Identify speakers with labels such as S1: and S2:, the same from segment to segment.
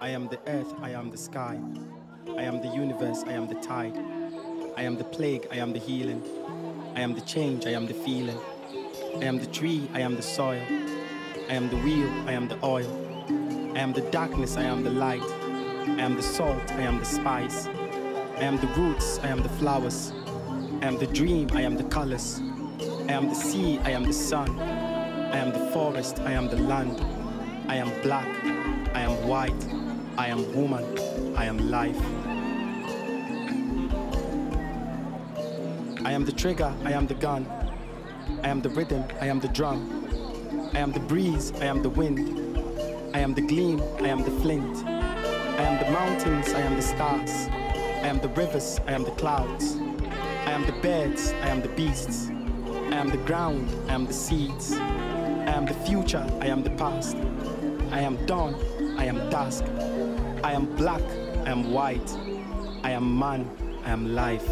S1: I am the earth, I am the sky. I am the universe, I am the tide. I am the plague, I am the healing. I am the change, I am the feeling. I am the tree, I am the soil. I am the wheel, I am the oil. I am the darkness, I am the light. I am the salt, I am the spice. I am the roots, I am the flowers. I am the dream, I am the colors. I am the sea, I am the sun. I am the forest, I am the land. I am black, I am white, I am woman, I am life. I am the trigger, I am the gun. I am the rhythm, I am the drum. I am the breeze, I am the wind. I am the gleam, I am the flint. I am the mountains, I am the stars. I am the rivers, I am the clouds. I am the birds, I am the beasts. I am the ground, I am the seeds. I am the future, I am the past. I am dawn, I am dusk. I am black, I am white. I am man, I am life.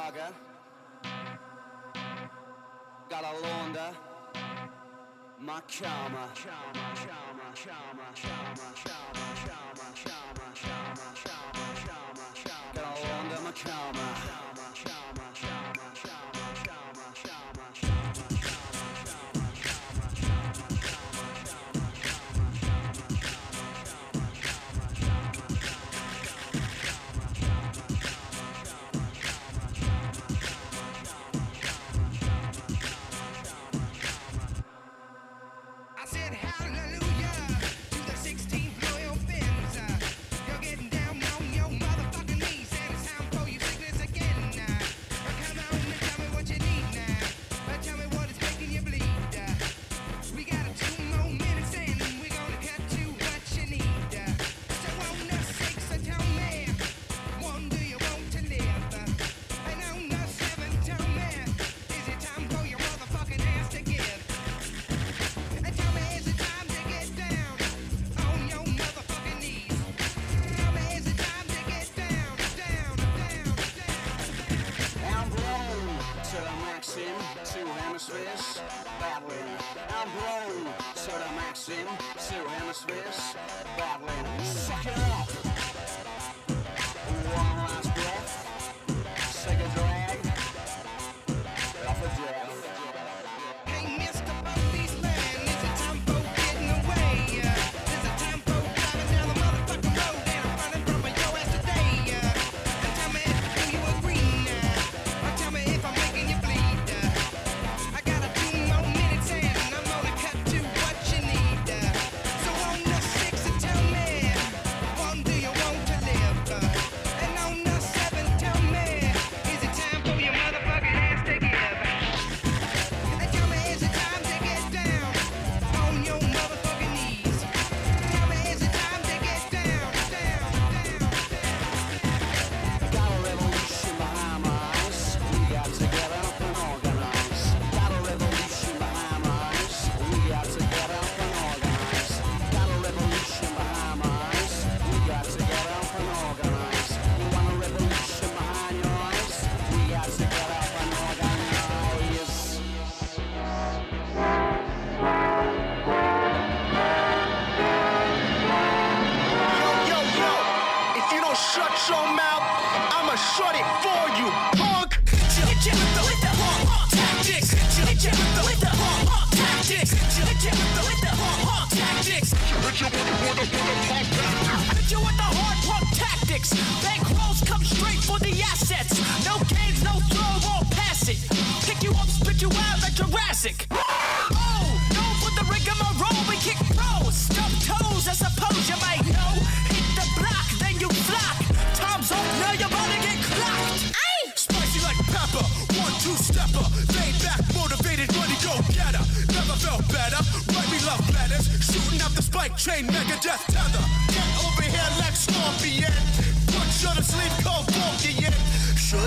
S2: Go around saga. Gotta launder my karma. Karma, karma, karma, karma, karma, karma, karma, karma, karma, karma, karma. Gotta launder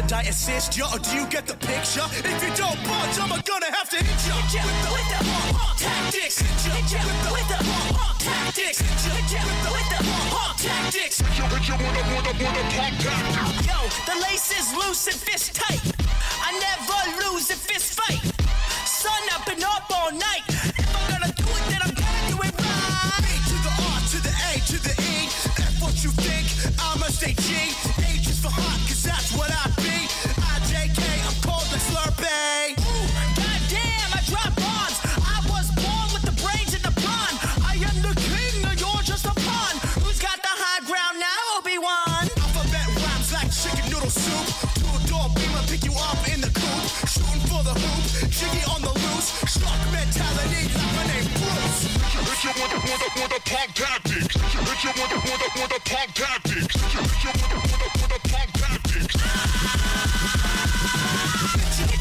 S2: should
S3: I assist you or do you get
S2: the
S3: picture? If you don't budge, I'm gonna have to hit you.
S4: Hit you
S5: with the pump tactics. Hit you
S4: with the pump tactics. Hit you with the pump tactics. Hit you with the pump tactics. Yo, the lace is loose and fist tight. I never lose if fist fight. Sun up and up all night. If I'm gonna do it, then I'm gonna do it right.
S5: B to the R to the A to the E. F what you think. I'ma stay G. H is for hot. Jiggy on the loose, shock mentality, my name Bruce.
S6: If you want the want the want the punk tactics, if you want the want the want the punk tactics, if you want the want the want the punk tactics.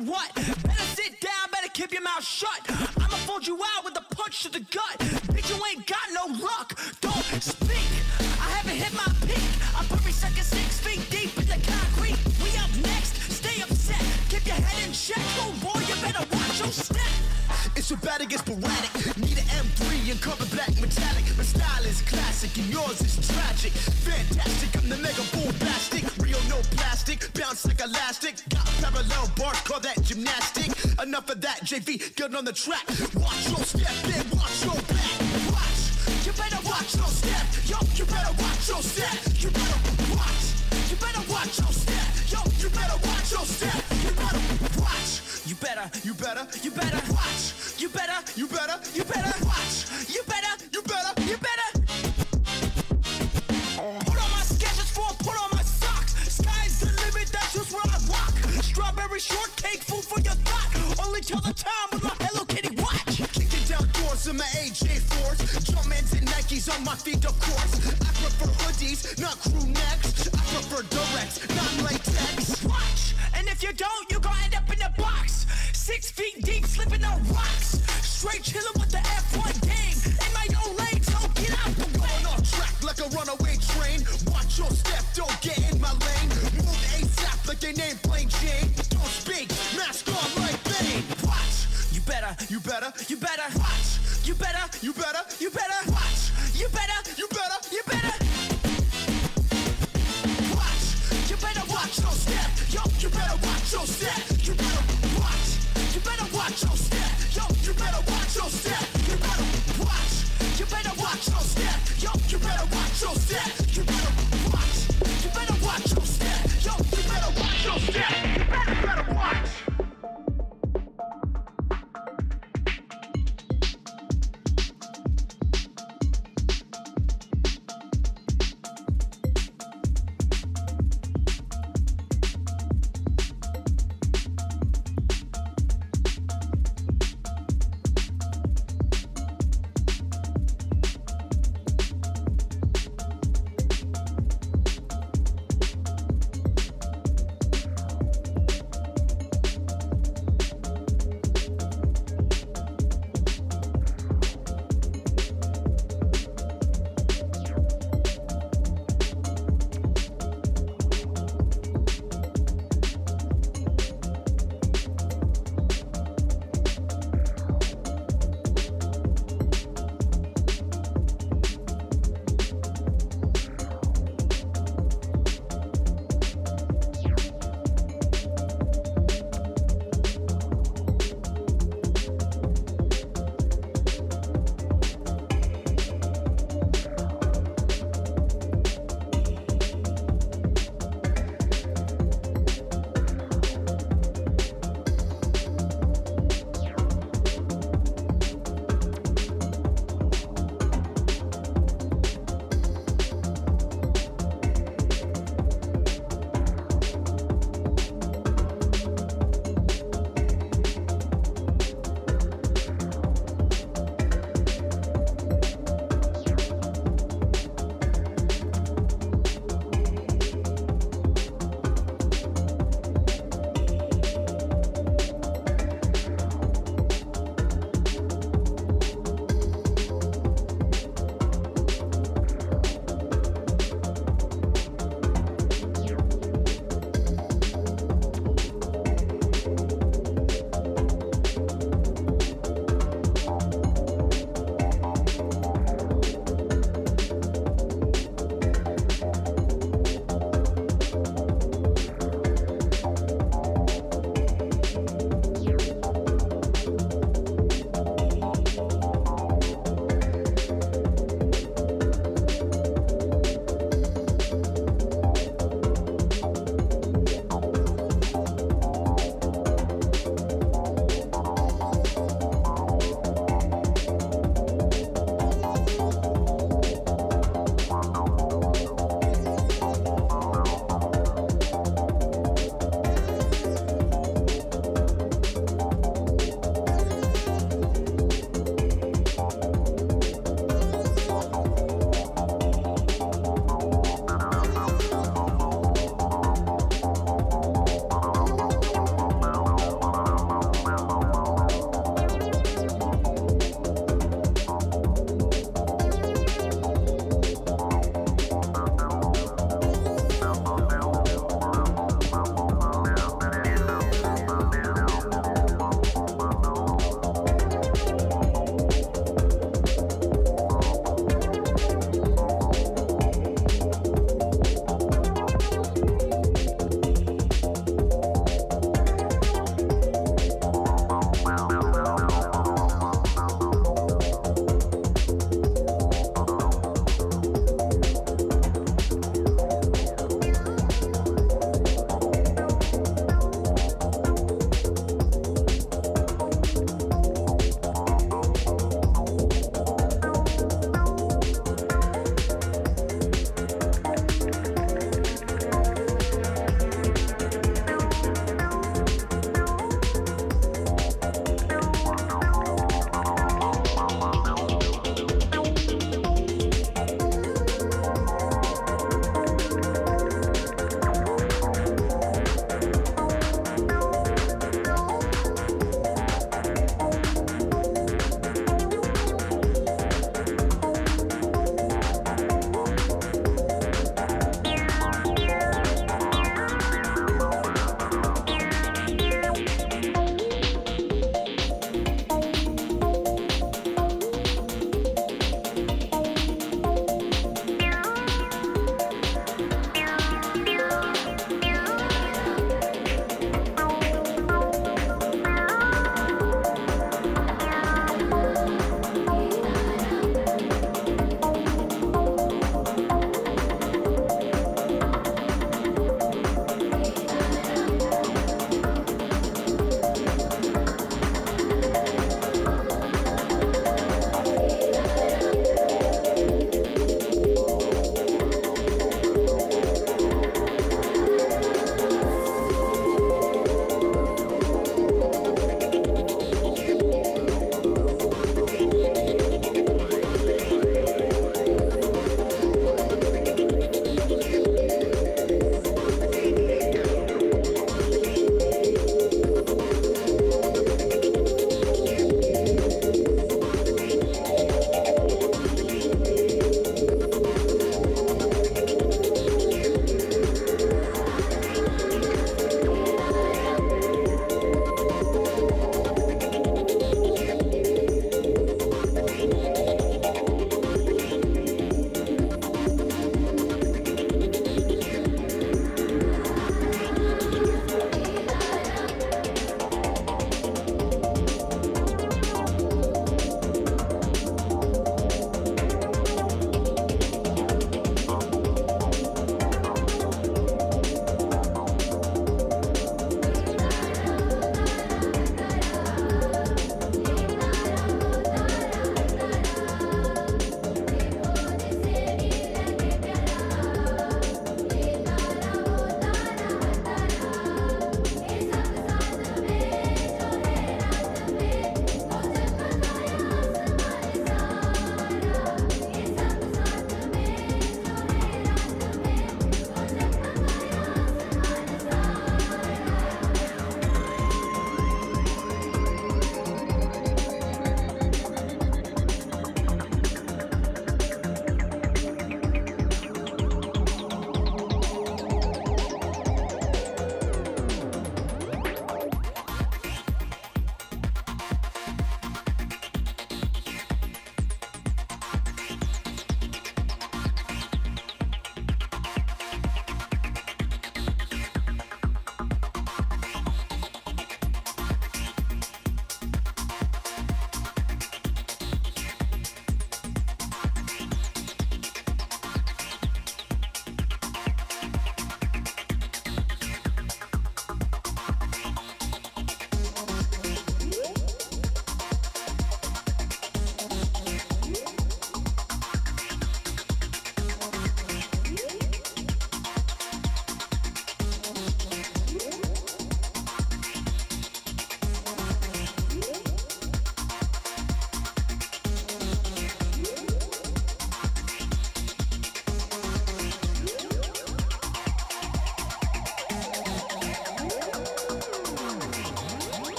S6: you
S4: what. Better sit down, better keep your mouth shut. I'ma fold you out with a punch to the gut. Bitch, you ain't got no luck. Don't speak. I haven't hit my peak. I'm probably sucking six feet deep in the concrete. We up next. Stay upset. Keep your head in check. Oh boy, you better watch your step.
S5: It's your battle against sporadic. Need an M3 and cover black metallic. My style is classic and yours is tragic. Fantastic, I'm the mega bull plastic. Real no plastic, bounce like elastic. Got Parallel bar, call that gymnastic. Enough of that, JV, get on the track. Watch your step, then watch your back. Watch, you better watch your step. Yo, you better watch your step. You better watch, you better watch your step. Yo, you better watch your step. You better watch,
S4: you better,
S5: you better,
S4: you better. on my
S5: feet, of course. I prefer hoodies, not crew necks. I prefer direct, not latex.
S4: Watch, and if you don't, you gon' end up in a box. Six feet deep, slipping on rocks. Straight chillin'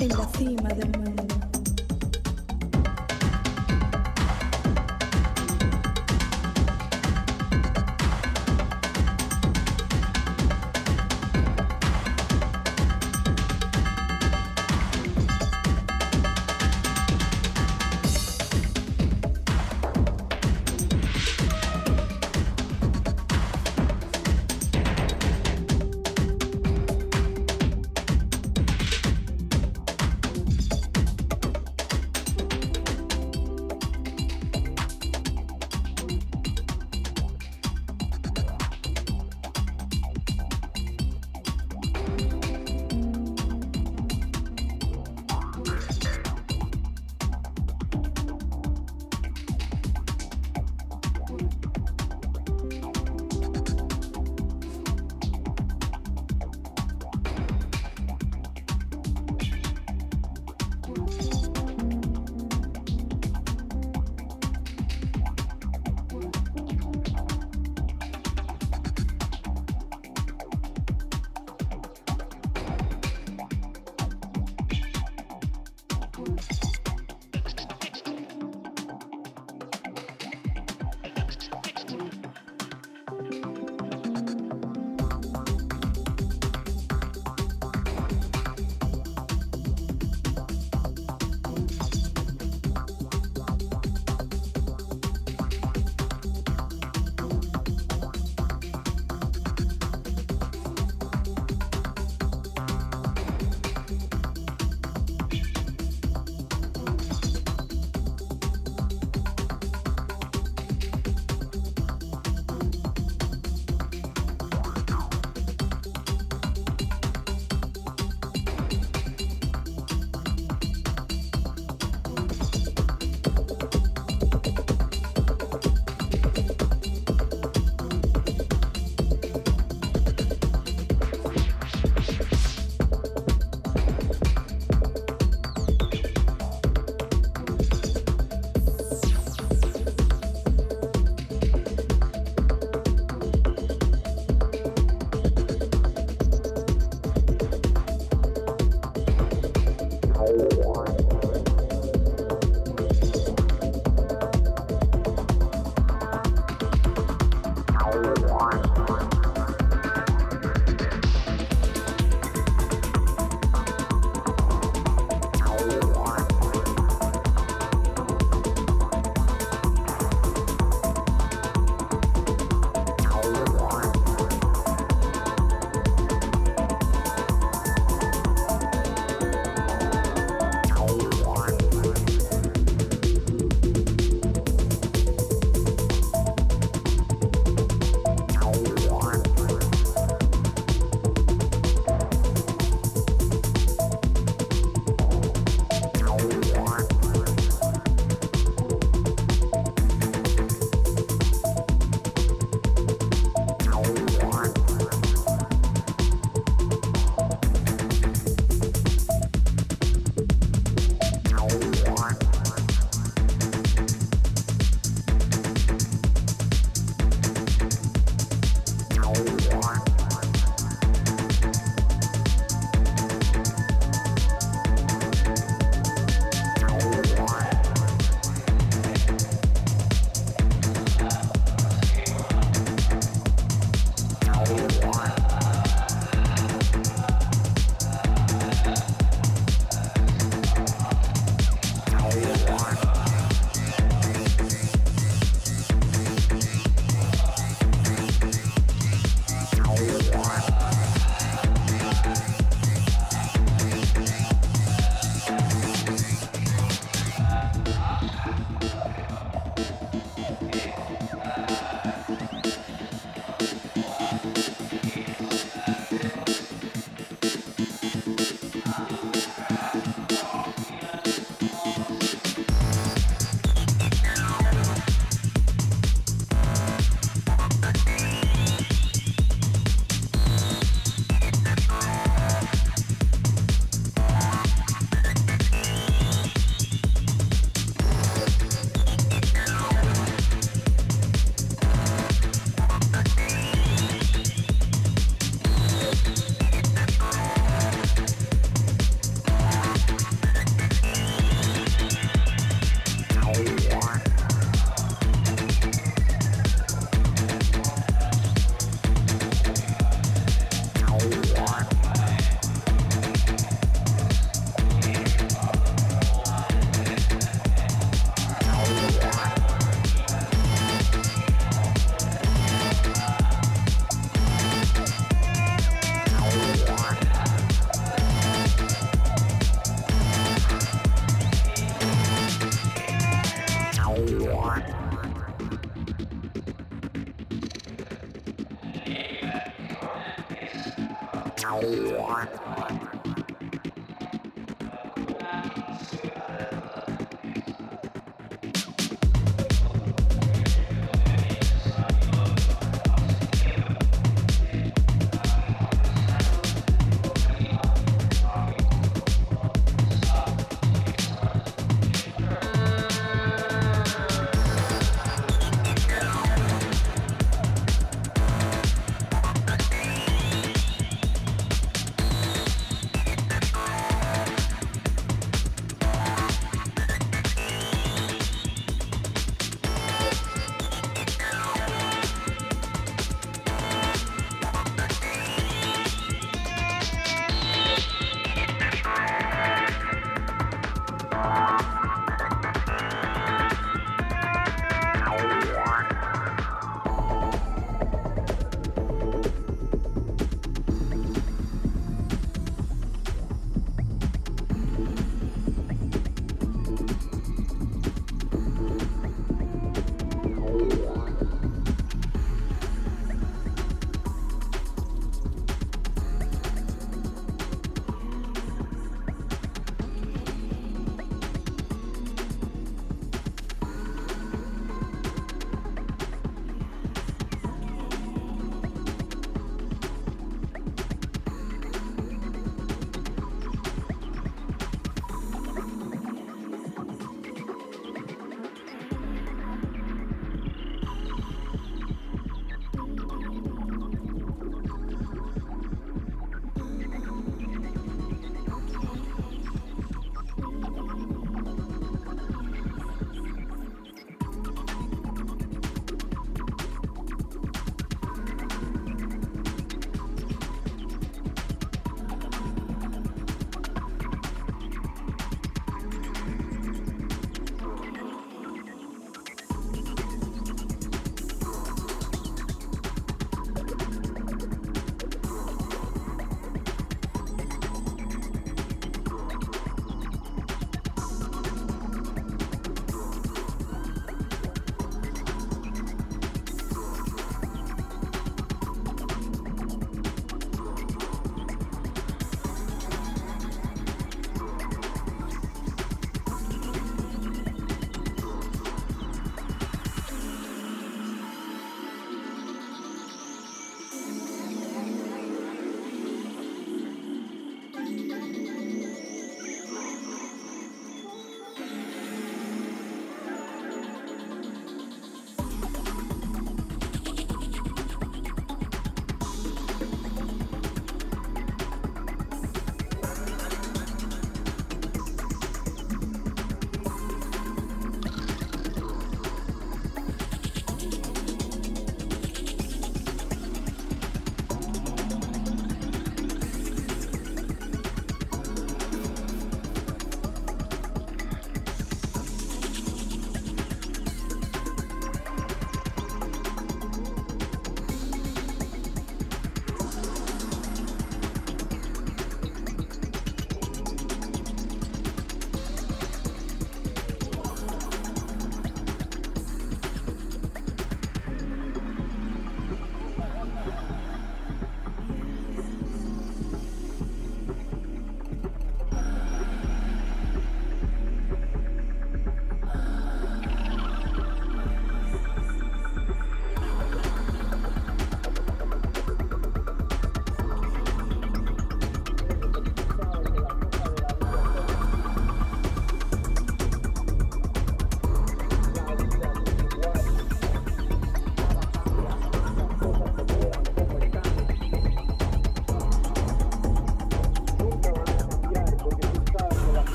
S7: en la
S8: cima del mundo.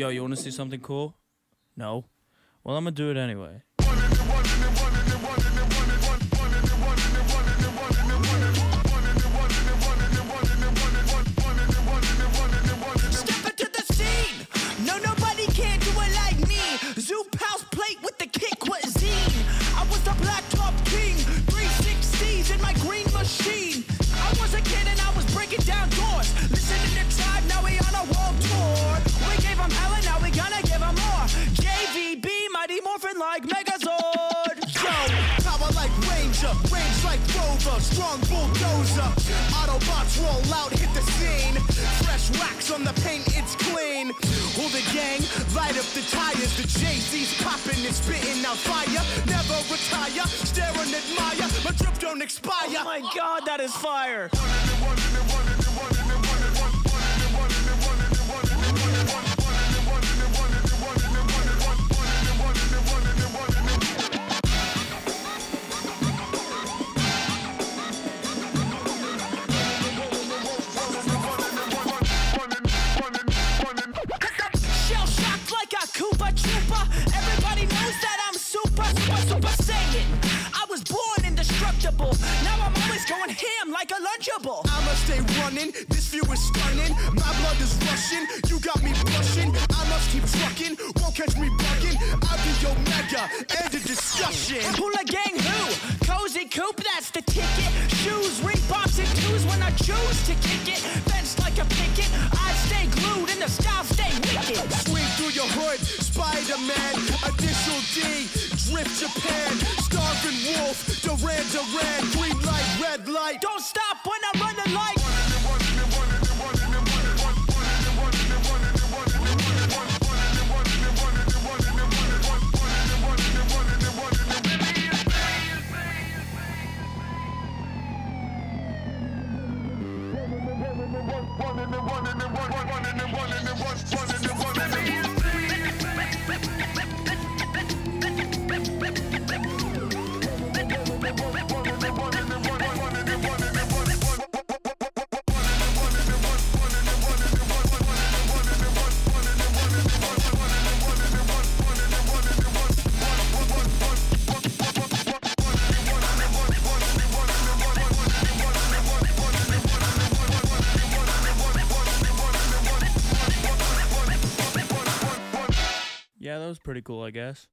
S9: Yo, you want to see something cool? No. Well, I'm gonna do it anyway.
S4: And
S5: spitting out fire. Never retire, stare and admire. My drip don't expire.
S4: Oh my god, that is fire. Like a Lunchable.
S5: I'ma stay running, this view is stunning. My blood is rushing, you got me blushing. I must keep trucking, won't catch me bugging. I'll be Omega, end of discussion.
S4: Hula gang who? Cozy Coupe, that's the ticket. Shoes, Reeboks and twos when I choose to kick it. Fenced like a picket. I stay glued and the style stay wicked.
S5: Swing through your hood, Spider-Man, Initial D, Drift Japan, Starving Wolf, Duran Duran, green light.
S4: Don't stop
S9: was pretty cool, I guess.